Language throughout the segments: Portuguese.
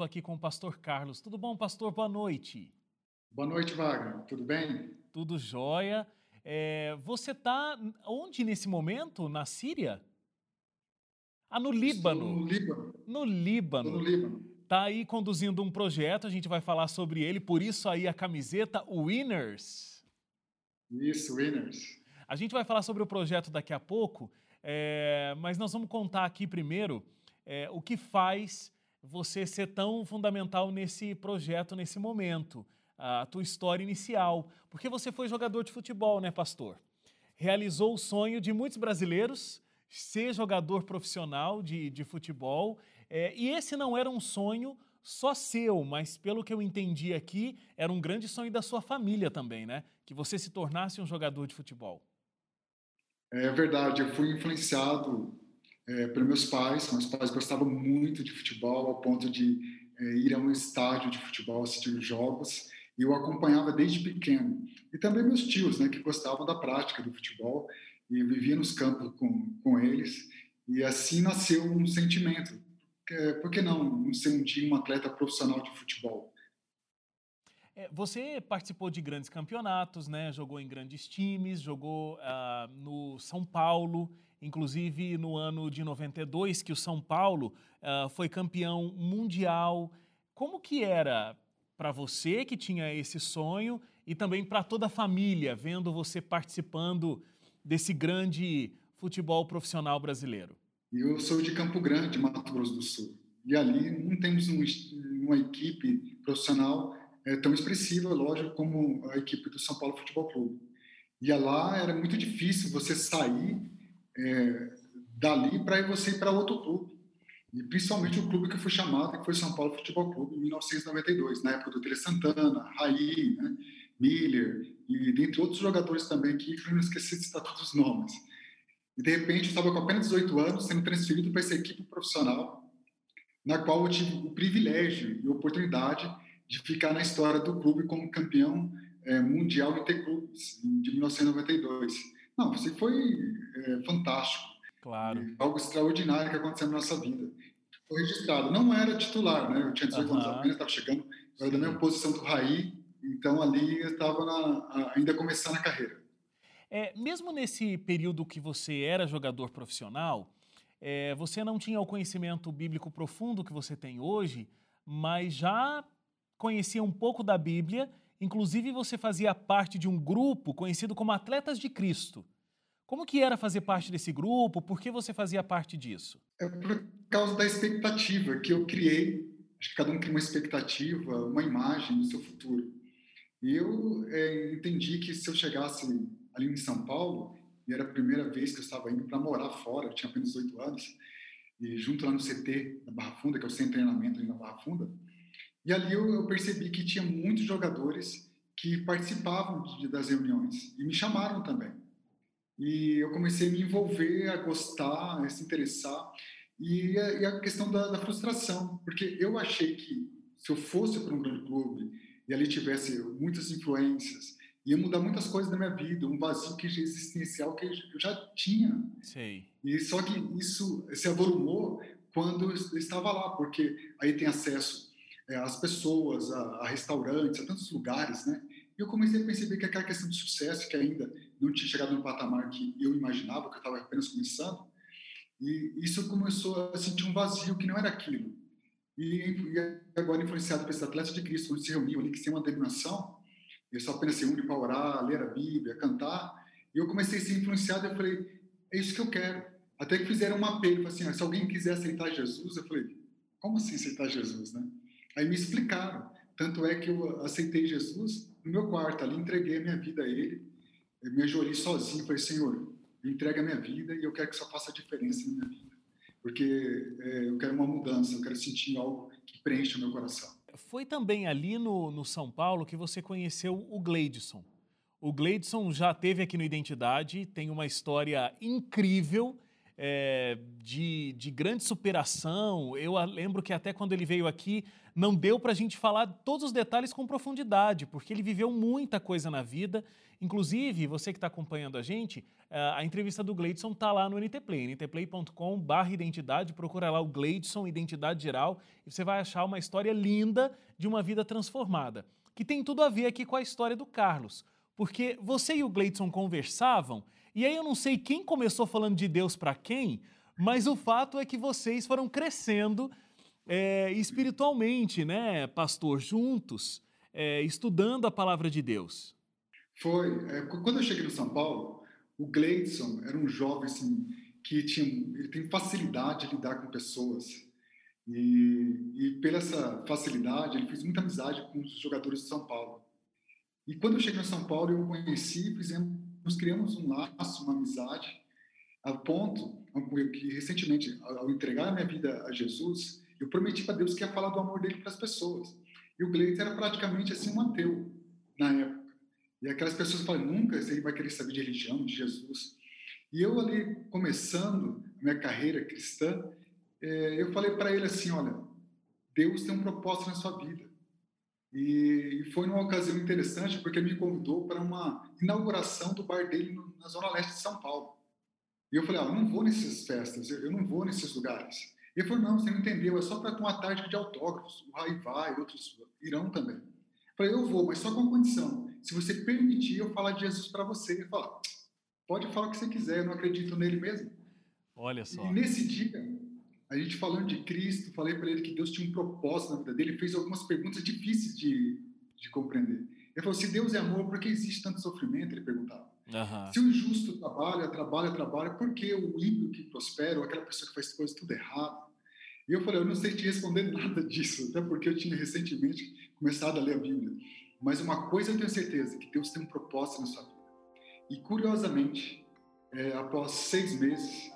estou aqui com o pastor Carlos. Tudo bom, pastor? Boa noite. Boa noite, Wagner. Tudo bem? Tudo jóia. É, você está onde nesse momento? Na Síria? Ah, no Líbano. Estou no Líbano. No Líbano. Estou no Líbano. Está aí conduzindo um projeto, a gente vai falar sobre ele, por isso aí a camiseta Winners. Isso, Winners. A gente vai falar sobre o projeto daqui a pouco, é, mas nós vamos contar aqui primeiro é, o que faz você ser tão fundamental nesse projeto, nesse momento, a tua história inicial. Porque você foi jogador de futebol, né, pastor? Realizou o sonho de muitos brasileiros ser jogador profissional de, de futebol. É, e esse não era um sonho só seu, mas pelo que eu entendi aqui, era um grande sonho da sua família também, né? Que você se tornasse um jogador de futebol. É verdade, eu fui influenciado é, pelos meus pais. Meus pais gostavam muito de futebol, ao ponto de é, ir a um estádio de futebol, assistir jogos, e eu acompanhava desde pequeno. E também meus tios, né, que gostavam da prática do futebol, e vivia nos campos com, com eles, e assim nasceu um sentimento. Por que não, não ser um dia um atleta profissional de futebol? É, você participou de grandes campeonatos, né? Jogou em grandes times, jogou uh, no São Paulo, inclusive no ano de 92, que o São Paulo uh, foi campeão mundial. Como que era para você que tinha esse sonho e também para toda a família, vendo você participando desse grande futebol profissional brasileiro? Eu sou de Campo Grande, Mato Grosso do Sul. E ali não temos um, uma equipe profissional é, tão expressiva, lógico, como a equipe do São Paulo Futebol Clube. E lá era muito difícil você sair é, dali para você ir para outro clube. E principalmente o clube que foi chamado, que foi São Paulo Futebol Clube, em 1992, na época do Tele Santana, Raí, né, Miller, e dentre outros jogadores também que eu não esqueci de citar todos os nomes. E de repente eu estava com apenas 18 anos, sendo transferido para essa equipe profissional, na qual eu tive o privilégio e oportunidade de ficar na história do clube como campeão é, mundial interclubes de 1992. Não, você foi é, fantástico. Claro. É algo extraordinário que aconteceu na nossa vida. Foi registrado. Não era titular, né? Eu tinha 18 anos apenas, estava chegando, era da mesma posição do Raí, então ali eu estava ainda começando a carreira. É, mesmo nesse período que você era jogador profissional, é, você não tinha o conhecimento bíblico profundo que você tem hoje, mas já conhecia um pouco da Bíblia, inclusive você fazia parte de um grupo conhecido como Atletas de Cristo. Como que era fazer parte desse grupo? Por que você fazia parte disso? É por causa da expectativa que eu criei. Acho que cada um cria uma expectativa, uma imagem do seu futuro. E eu é, entendi que se eu chegasse ali em São Paulo, e era a primeira vez que eu estava indo para morar fora, eu tinha apenas 18 anos, e junto lá no CT da Barra Funda, que é o centro de treinamento ali na Barra Funda, e ali eu, eu percebi que tinha muitos jogadores que participavam de, das reuniões e me chamaram também. E eu comecei a me envolver, a gostar, a se interessar. E a, e a questão da, da, frustração, porque eu achei que se eu fosse para um grande clube e ali tivesse muitas influências, ia mudar muitas coisas na minha vida, um vazio que existencial que eu já tinha. Sei. E só que isso se avolumou quando eu estava lá, porque aí tem acesso é, às pessoas, a, a, restaurantes, a tantos lugares, né? E eu comecei a perceber que aquela questão de sucesso, que ainda não tinha chegado no patamar que eu imaginava, que eu estava apenas começando, e isso começou a sentir um vazio que não era aquilo. E, e agora, influenciado por esses atletas de Cristo, onde se reuniam ali, que tem uma denominação, eles só apenas se unem para orar, ler a Bíblia, cantar, e eu comecei a ser influenciado, eu falei, é isso que eu quero. Até que fizeram um apelo, assim, se alguém quiser aceitar Jesus, eu falei, como assim aceitar Jesus, né? Aí me explicaram. Tanto é que eu aceitei Jesus no meu quarto, ali entreguei a minha vida a Ele, eu me ajoelhei sozinho, falei, Senhor, entrega a minha vida e eu quero que isso faça diferença na minha vida. Porque é, eu quero uma mudança, eu quero sentir algo que preencha o meu coração. Foi também ali no, no São Paulo que você conheceu o Gleidson. O Gleidson já teve aqui no Identidade, tem uma história incrível é, de, de grande superação. Eu lembro que até quando ele veio aqui, não deu para a gente falar todos os detalhes com profundidade, porque ele viveu muita coisa na vida. Inclusive, você que está acompanhando a gente, a entrevista do Gleidson está lá no NT Play, ntplay.com.br identidade, procura lá o Gleidson, Identidade Geral, e você vai achar uma história linda de uma vida transformada, que tem tudo a ver aqui com a história do Carlos, porque você e o Gleidson conversavam, e aí eu não sei quem começou falando de Deus para quem, mas o fato é que vocês foram crescendo é, espiritualmente, né, pastor, juntos, é, estudando a palavra de Deus? Foi. É, quando eu cheguei no São Paulo, o Gleidson era um jovem assim, que tinha, ele tem facilidade de lidar com pessoas. E, e pela essa facilidade, ele fez muita amizade com os jogadores de São Paulo. E quando eu cheguei no São Paulo, eu o conheci, fizemos, nós criamos um laço, uma amizade, a ponto que recentemente, ao entregar a minha vida a Jesus, eu prometi para Deus que ia falar do amor dele para as pessoas. E o Gleito era praticamente assim um ateu na época. E aquelas pessoas falam, nunca ele vai querer saber de religião, de Jesus. E eu ali, começando a minha carreira cristã, é, eu falei para ele assim, olha, Deus tem um propósito na sua vida. E, e foi numa ocasião interessante, porque me convidou para uma inauguração do bar dele no, na Zona Leste de São Paulo. E eu falei, ah, eu não vou nessas festas, eu, eu não vou nesses lugares. Ele falou, não, você não entendeu, é só para uma tarde de autógrafos. O Rai vai, outros irão também. Eu falei, eu vou, mas só com uma condição. Se você permitir eu falar de Jesus para você. Ele falou, pode falar o que você quiser, eu não acredito nele mesmo. Olha só. E nesse dia, a gente falando de Cristo, falei para ele que Deus tinha um propósito na vida dele, ele fez algumas perguntas difíceis de, de compreender. Ele falou, se Deus é amor, por que existe tanto sofrimento? Ele perguntava. Uhum. Se o injusto trabalha, trabalha, trabalha, por que o ímpio que prospera, ou aquela pessoa que faz coisas tudo errado? E eu falei, eu não sei te responder nada disso, até porque eu tinha recentemente começado a ler a Bíblia. Mas uma coisa eu tenho certeza, que Deus tem um propósito na sua vida. E curiosamente, é, após seis meses,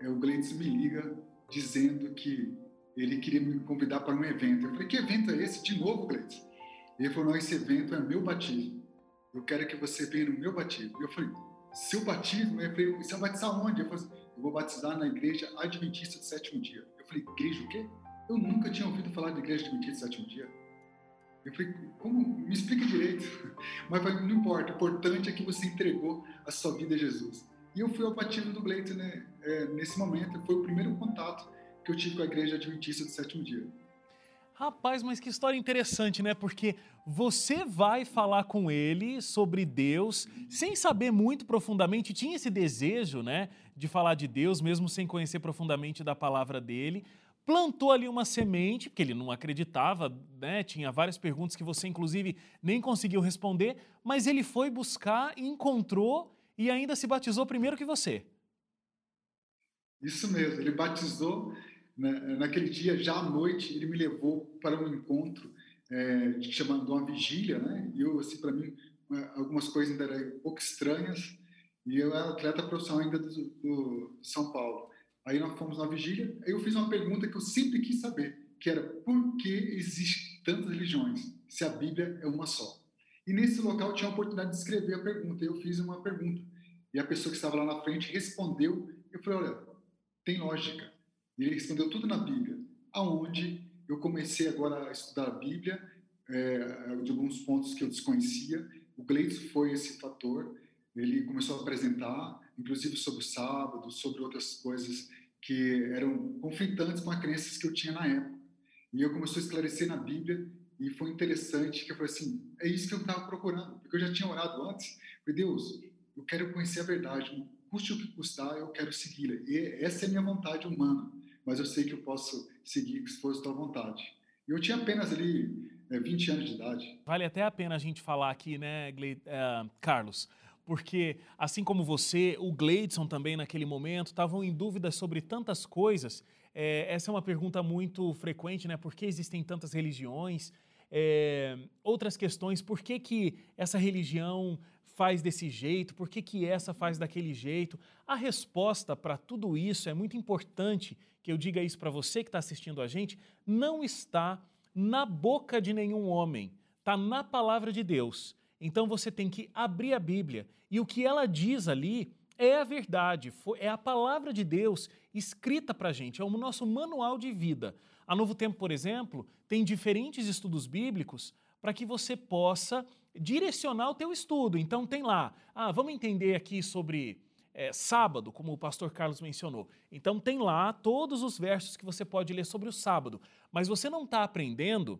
é, o Gleides me liga dizendo que ele queria me convidar para um evento. Eu falei, que evento é esse? De novo, Gleides? Ele falou, não, esse evento é meu batismo eu quero que você venha no meu batismo. Eu falei, seu batismo? Eu falei, você vai batizar onde? Eu falei, eu vou batizar na igreja adventista do sétimo dia. Eu falei, igreja o quê? Eu nunca tinha ouvido falar de igreja adventista do sétimo dia. Eu falei, como? Me explica direito. Mas falei, não importa, o importante é que você entregou a sua vida a Jesus. E eu fui ao batismo do Gleito né, é, nesse momento. Foi o primeiro contato que eu tive com a igreja adventista do sétimo dia. Rapaz, mas que história interessante, né? Porque você vai falar com ele sobre Deus sem saber muito profundamente, tinha esse desejo, né, de falar de Deus, mesmo sem conhecer profundamente da palavra dele. Plantou ali uma semente, porque ele não acreditava, né? Tinha várias perguntas que você, inclusive, nem conseguiu responder, mas ele foi buscar, encontrou e ainda se batizou primeiro que você. Isso mesmo, ele batizou né, naquele dia, já à noite, ele me levou para um encontro é, chamando uma vigília, né? E eu, assim, para mim, algumas coisas ainda eram um pouco estranhas. E eu era atleta profissional ainda do, do São Paulo. Aí nós fomos na vigília, aí eu fiz uma pergunta que eu sempre quis saber, que era por que existem tantas religiões, se a Bíblia é uma só? E nesse local tinha a oportunidade de escrever a pergunta, eu fiz uma pergunta. E a pessoa que estava lá na frente respondeu, eu falei, olha, tem lógica. E ele respondeu tudo na Bíblia. Aonde eu comecei agora a estudar a Bíblia, é, de alguns pontos que eu desconhecia. O Gleito foi esse fator. Ele começou a apresentar, inclusive sobre o sábado, sobre outras coisas que eram conflitantes com as crenças que eu tinha na época. E eu comecei a esclarecer na Bíblia e foi interessante que eu falei assim, é isso que eu estava procurando, porque eu já tinha orado antes. Falei, Deus, eu quero conhecer a verdade, custe o que custar, eu quero segui-la. E essa é a minha vontade humana mas eu sei que eu posso seguir se fosse tua vontade. Eu tinha apenas ali é, 20 anos de idade. Vale até a pena a gente falar aqui, né, Gle uh, Carlos? Porque, assim como você, o Gleidson também naquele momento estavam em dúvidas sobre tantas coisas. É, essa é uma pergunta muito frequente, né? Por que existem tantas religiões? É, outras questões, por que, que essa religião faz desse jeito, por que, que essa faz daquele jeito. A resposta para tudo isso é muito importante que eu diga isso para você que está assistindo a gente, não está na boca de nenhum homem, está na palavra de Deus. Então você tem que abrir a Bíblia e o que ela diz ali é a verdade, é a palavra de Deus escrita para a gente, é o nosso manual de vida. A Novo Tempo, por exemplo, tem diferentes estudos bíblicos para que você possa direcionar o teu estudo. Então tem lá, ah, vamos entender aqui sobre é, sábado, como o pastor Carlos mencionou. Então tem lá todos os versos que você pode ler sobre o sábado, mas você não está aprendendo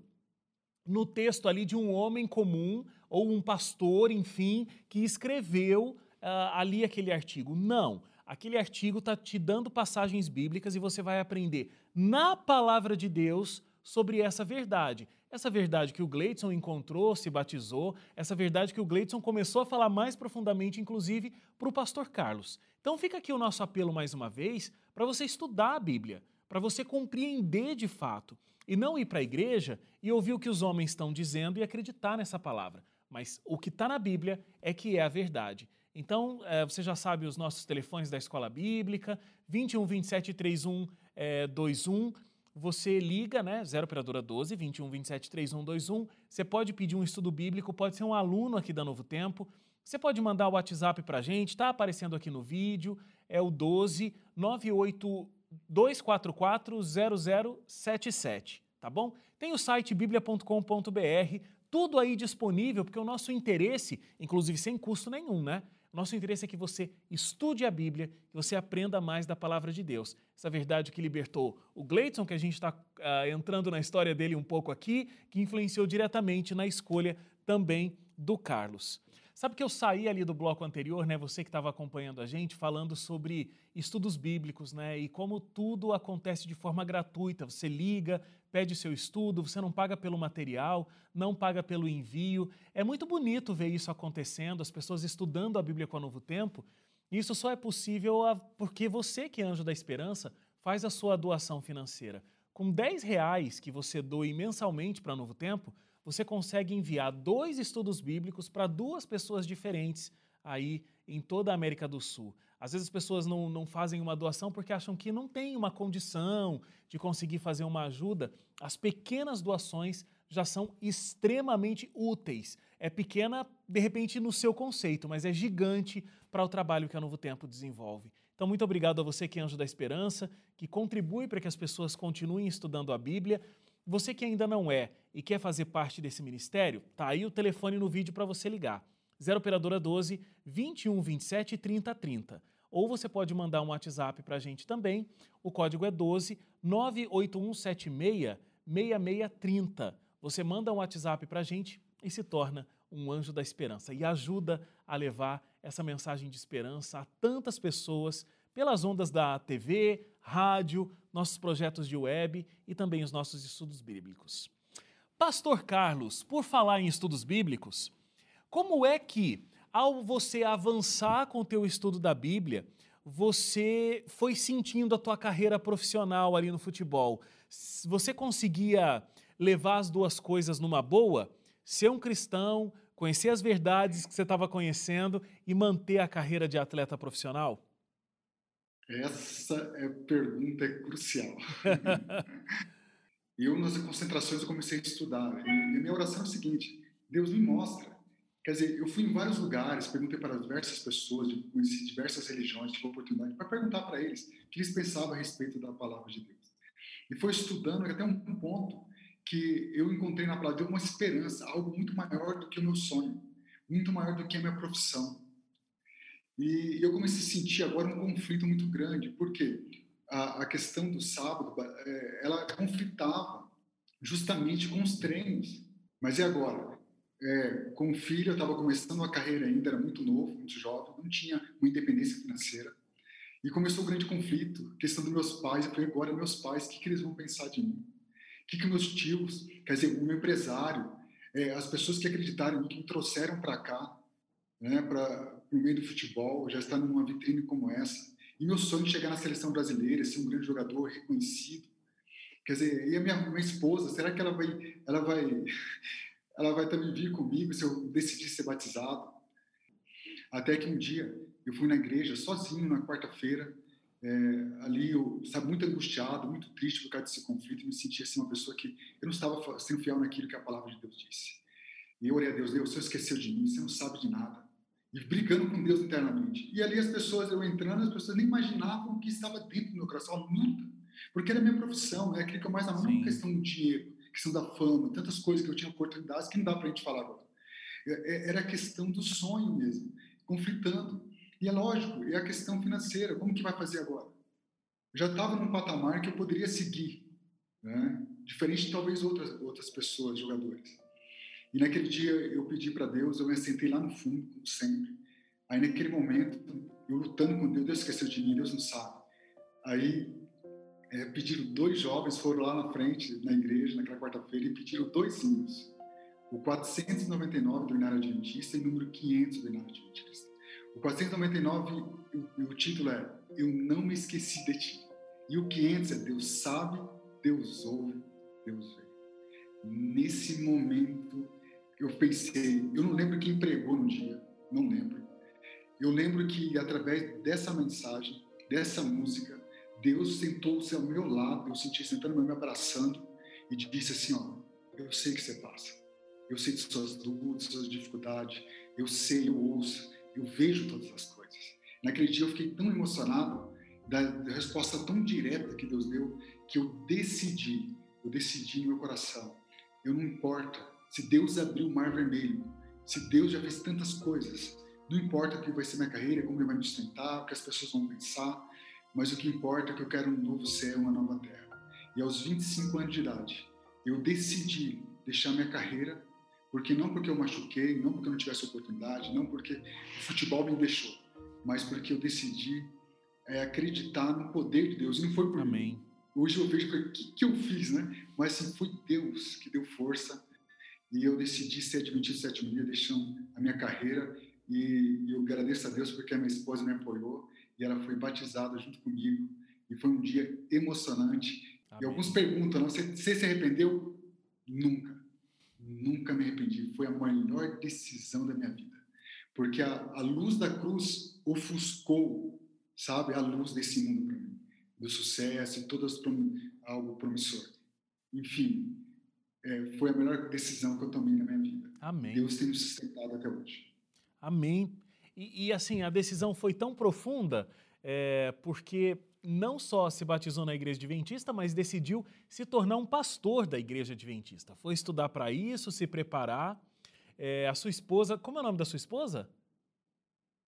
no texto ali de um homem comum ou um pastor, enfim, que escreveu uh, ali aquele artigo. Não. Aquele artigo está te dando passagens bíblicas e você vai aprender na palavra de Deus sobre essa verdade. Essa verdade que o Gleidson encontrou, se batizou, essa verdade que o Gleidson começou a falar mais profundamente, inclusive, para o pastor Carlos. Então fica aqui o nosso apelo mais uma vez para você estudar a Bíblia, para você compreender de fato e não ir para a igreja e ouvir o que os homens estão dizendo e acreditar nessa palavra. Mas o que está na Bíblia é que é a verdade. Então, é, você já sabe os nossos telefones da Escola Bíblica, 21 27 31 é, 21. Você liga, né? 0 operadora 12, 21 27 31 21. Você pode pedir um estudo bíblico, pode ser um aluno aqui da Novo Tempo. Você pode mandar o WhatsApp para a gente, está aparecendo aqui no vídeo, é o 12 98 244 0077, tá bom? Tem o site biblia.com.br, tudo aí disponível, porque o nosso interesse, inclusive sem custo nenhum, né? Nosso interesse é que você estude a Bíblia, que você aprenda mais da palavra de Deus. Essa verdade que libertou o Gleidson, que a gente está uh, entrando na história dele um pouco aqui, que influenciou diretamente na escolha também do Carlos. Sabe que eu saí ali do bloco anterior, né? Você que estava acompanhando a gente, falando sobre estudos bíblicos, né? E como tudo acontece de forma gratuita. Você liga, pede seu estudo, você não paga pelo material, não paga pelo envio. É muito bonito ver isso acontecendo, as pessoas estudando a Bíblia com o Novo Tempo. Isso só é possível porque você, que é anjo da esperança, faz a sua doação financeira. Com 10 reais que você doe mensalmente para Novo Tempo, você consegue enviar dois estudos bíblicos para duas pessoas diferentes aí em toda a América do Sul. Às vezes as pessoas não, não fazem uma doação porque acham que não tem uma condição de conseguir fazer uma ajuda. As pequenas doações já são extremamente úteis. É pequena, de repente, no seu conceito, mas é gigante para o trabalho que a Novo Tempo desenvolve. Então, muito obrigado a você que é Anjo da Esperança, que contribui para que as pessoas continuem estudando a Bíblia. Você que ainda não é e quer fazer parte desse ministério, tá aí o telefone no vídeo para você ligar. 0 operadora 12 21 27 30 30. Ou você pode mandar um WhatsApp para a gente também. O código é 12 98176 6630. Você manda um WhatsApp para a gente e se torna um anjo da esperança e ajuda a levar essa mensagem de esperança a tantas pessoas pelas ondas da TV, rádio, nossos projetos de web e também os nossos estudos bíblicos. Pastor Carlos, por falar em estudos bíblicos, como é que, ao você avançar com o teu estudo da Bíblia, você foi sentindo a tua carreira profissional ali no futebol? Você conseguia levar as duas coisas numa boa? Ser um cristão, conhecer as verdades que você estava conhecendo e manter a carreira de atleta profissional? Essa é, pergunta é crucial. eu, nas concentrações, eu comecei a estudar. E a minha oração é o seguinte: Deus me mostra. Quer dizer, eu fui em vários lugares, perguntei para diversas pessoas, conheci diversas religiões, tive oportunidade para perguntar para eles o que eles pensavam a respeito da palavra de Deus. E foi estudando até um ponto que eu encontrei na palavra de Deus uma esperança, algo muito maior do que o meu sonho, muito maior do que a minha profissão. E eu comecei a sentir agora um conflito muito grande, porque a, a questão do sábado, é, ela conflitava justamente com os treinos. Mas e agora? É, com o filho, eu estava começando a carreira ainda, era muito novo, muito jovem, não tinha uma independência financeira. E começou o um grande conflito, questão dos meus pais. Eu falei, agora meus pais, o que, que eles vão pensar de mim? O que, que meus tios, quer dizer, o meu empresário, é, as pessoas que acreditaram em mim, que me trouxeram para cá, né, para no meio do futebol, já está numa vitrine como essa. E meu sonho de chegar na seleção brasileira, ser um grande jogador reconhecido. Quer dizer, e a minha, minha esposa, será que ela vai, ela vai, ela vai também vir comigo se eu decidir ser batizado? Até que um dia eu fui na igreja sozinho na quarta-feira, é, ali eu estava muito angustiado, muito triste por causa desse conflito, me sentia assim uma pessoa que eu não estava sendo fiel naquilo que a palavra de Deus disse. E eu orei a Deus, Deus, você esqueceu de mim, você não sabe de nada. E brigando com Deus internamente. E ali as pessoas, eu entrando, as pessoas nem imaginavam o que estava dentro do meu coração, a luta. Porque era a minha profissão, é aquilo que eu mais amava, não questão do dinheiro, questão da fama, tantas coisas que eu tinha oportunidades que não dá para a gente falar agora. É, é, era a questão do sonho mesmo, conflitando. E é lógico, é a questão financeira, como que vai fazer agora? Eu já estava num patamar que eu poderia seguir, né? diferente de talvez outras, outras pessoas, jogadores. E naquele dia eu pedi para Deus, eu me sentei lá no fundo, como sempre. Aí naquele momento, eu lutando com Deus, Deus esqueceu de mim, Deus não sabe. Aí é, pediram dois jovens, foram lá na frente, na igreja, naquela quarta-feira, e pediram dois hinos. O 499 do Inário Adventista e o número 500 do Inário Adventista. O 499, o, o título é Eu Não Me Esqueci de Ti. E o 500 é Deus sabe, Deus ouve, Deus vê. Nesse momento, eu pensei, eu não lembro quem pregou no dia, não lembro. Eu lembro que através dessa mensagem, dessa música, Deus sentou-se ao meu lado, eu senti sentando me abraçando e disse assim, ó, eu sei que você passa. Eu sei de suas dúvidas, suas dificuldades, eu sei, eu ouço, eu vejo todas as coisas. Naquele dia eu fiquei tão emocionado da, resposta tão direta que Deus deu, que eu decidi, eu decidi no meu coração, eu não importa se Deus abriu o mar vermelho, se Deus já fez tantas coisas, não importa o que vai ser minha carreira, como ele vai me sustentar, o que as pessoas vão pensar, mas o que importa é que eu quero um novo céu, uma nova terra. E aos 25 anos de idade, eu decidi deixar minha carreira, porque não porque eu machuquei, não porque eu não tivesse oportunidade, não porque o futebol me deixou, mas porque eu decidi é, acreditar no poder de Deus. E não foi por Amém. mim. Hoje eu vejo o que, que eu fiz, né? Mas assim, foi Deus que deu força e eu decidi ser adventista sétimo dia, deixando a minha carreira e, eu agradeço a Deus porque a minha esposa me apoiou e ela foi batizada junto comigo e foi um dia emocionante. Amém. E alguns perguntam, não, você, você se arrependeu? Nunca, nunca me arrependi. Foi a maior decisão da minha vida, porque a, a luz da cruz ofuscou, sabe, a luz desse mundo para mim, do sucesso e todas algo promissor. Enfim, é, foi a melhor decisão que eu tomei na minha vida. Amém. Deus tem me sustentado até hoje. Amém. E, e assim, a decisão foi tão profunda é, porque não só se batizou na igreja adventista, mas decidiu se tornar um pastor da igreja adventista. Foi estudar para isso, se preparar. É, a sua esposa, como é o nome da sua esposa?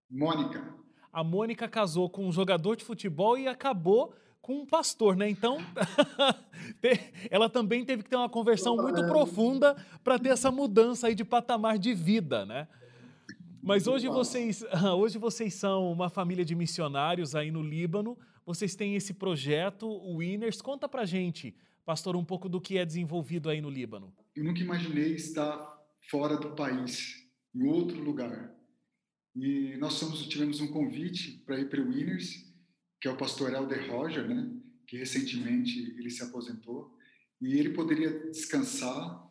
Mônica. A Mônica casou com um jogador de futebol e acabou com um pastor, né? Então, ela também teve que ter uma conversão muito profunda para ter essa mudança aí de patamar de vida, né? Mas hoje vocês, hoje vocês são uma família de missionários aí no Líbano. Vocês têm esse projeto, o Winners. Conta pra gente, pastor, um pouco do que é desenvolvido aí no Líbano. Eu nunca imaginei estar fora do país, em outro lugar. E nós somos, tivemos um convite para ir para o Winners que é o pastor Helder Roger, né? que recentemente ele se aposentou, e ele poderia descansar,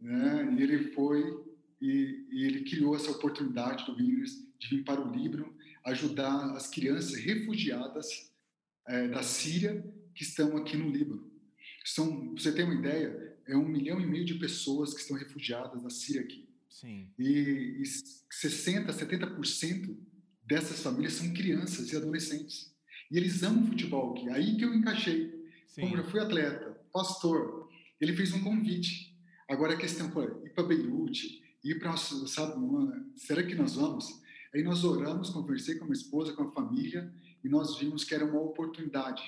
né? e ele foi e, e ele criou essa oportunidade do Winners de vir para o Líbano ajudar as crianças refugiadas é, da Síria que estão aqui no Líbano. São, você tem uma ideia, é um milhão e meio de pessoas que estão refugiadas da Síria aqui. Sim. E, e 60, 70% dessas famílias são crianças e adolescentes. E eles amam futebol aqui. Aí que eu encaixei. Sim. Como eu fui atleta, pastor, ele fez um convite. Agora a questão foi ir para Beirute, ir para, sabe, uma, será que nós vamos? Aí nós oramos, conversei com a minha esposa, com a família, e nós vimos que era uma oportunidade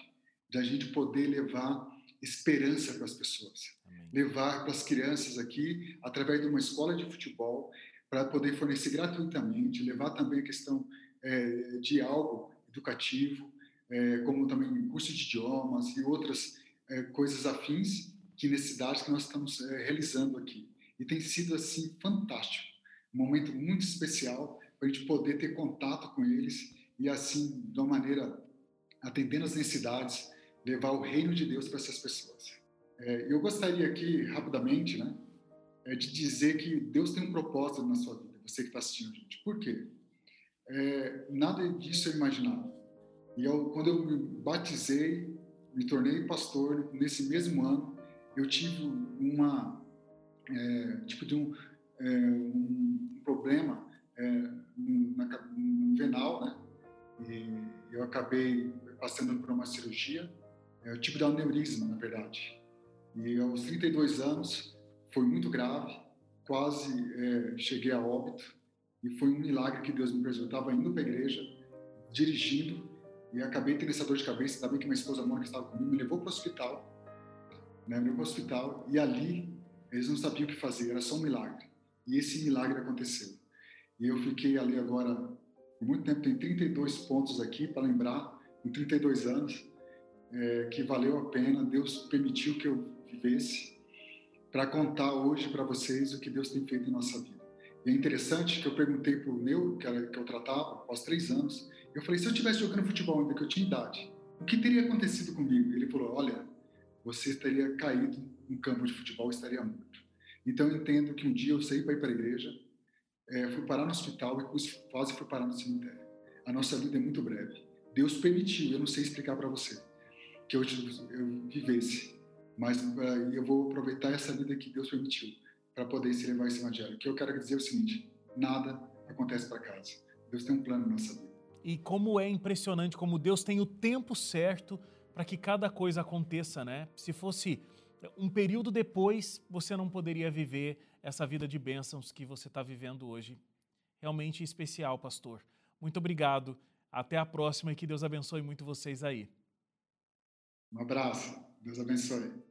de a gente poder levar esperança para as pessoas. Amém. Levar para as crianças aqui, através de uma escola de futebol, para poder fornecer gratuitamente, levar também a questão é, de algo educativo, é, como também curso de idiomas e outras é, coisas afins que necessidades que nós estamos é, realizando aqui. E tem sido assim fantástico, um momento muito especial para a gente poder ter contato com eles e assim, de uma maneira atendendo as necessidades, levar o reino de Deus para essas pessoas. É, eu gostaria aqui rapidamente, né, é, de dizer que Deus tem um propósito na sua vida, você que está assistindo gente. Por quê? É, nada disso é imaginável. E eu, quando eu me batizei, me tornei pastor, nesse mesmo ano, eu tive uma, é, tipo de um, é, um problema é, na, no venal, né? E eu acabei passando por uma cirurgia, é tipo de aneurisma, na verdade. E aos 32 anos foi muito grave, quase é, cheguei a óbito. E foi um milagre que Deus me preservou. Eu estava indo para a igreja, dirigindo, e acabei tendo essa dor de cabeça. Ainda bem que minha esposa Mônica estava comigo, me levou para o hospital. Né, me levou para o hospital, e ali eles não sabiam o que fazer, era só um milagre. E esse milagre aconteceu. E eu fiquei ali agora, por muito tempo, tem 32 pontos aqui para lembrar, em 32 anos, é, que valeu a pena, Deus permitiu que eu vivesse, para contar hoje para vocês o que Deus tem feito em nossa vida. E é interessante que eu perguntei para o Neu, que, era, que eu tratava, após três anos, eu falei, se eu estivesse jogando futebol ainda, que eu tinha idade, o que teria acontecido comigo? Ele falou, olha, você teria caído no campo de futebol estaria morto. Então eu entendo que um dia eu saí para ir para a igreja, é, fui parar no hospital e quase fui parar no cemitério. A nossa vida é muito breve. Deus permitiu, eu não sei explicar para você, que eu, eu vivesse, mas uh, eu vou aproveitar essa vida que Deus permitiu para poder se levar esse evangelho. O que eu quero dizer é o seguinte: nada acontece para casa. Deus tem um plano na nossa vida. E como é impressionante como Deus tem o tempo certo para que cada coisa aconteça, né? Se fosse um período depois, você não poderia viver essa vida de bênçãos que você está vivendo hoje. Realmente especial, pastor. Muito obrigado. Até a próxima e que Deus abençoe muito vocês aí. Um abraço. Deus abençoe.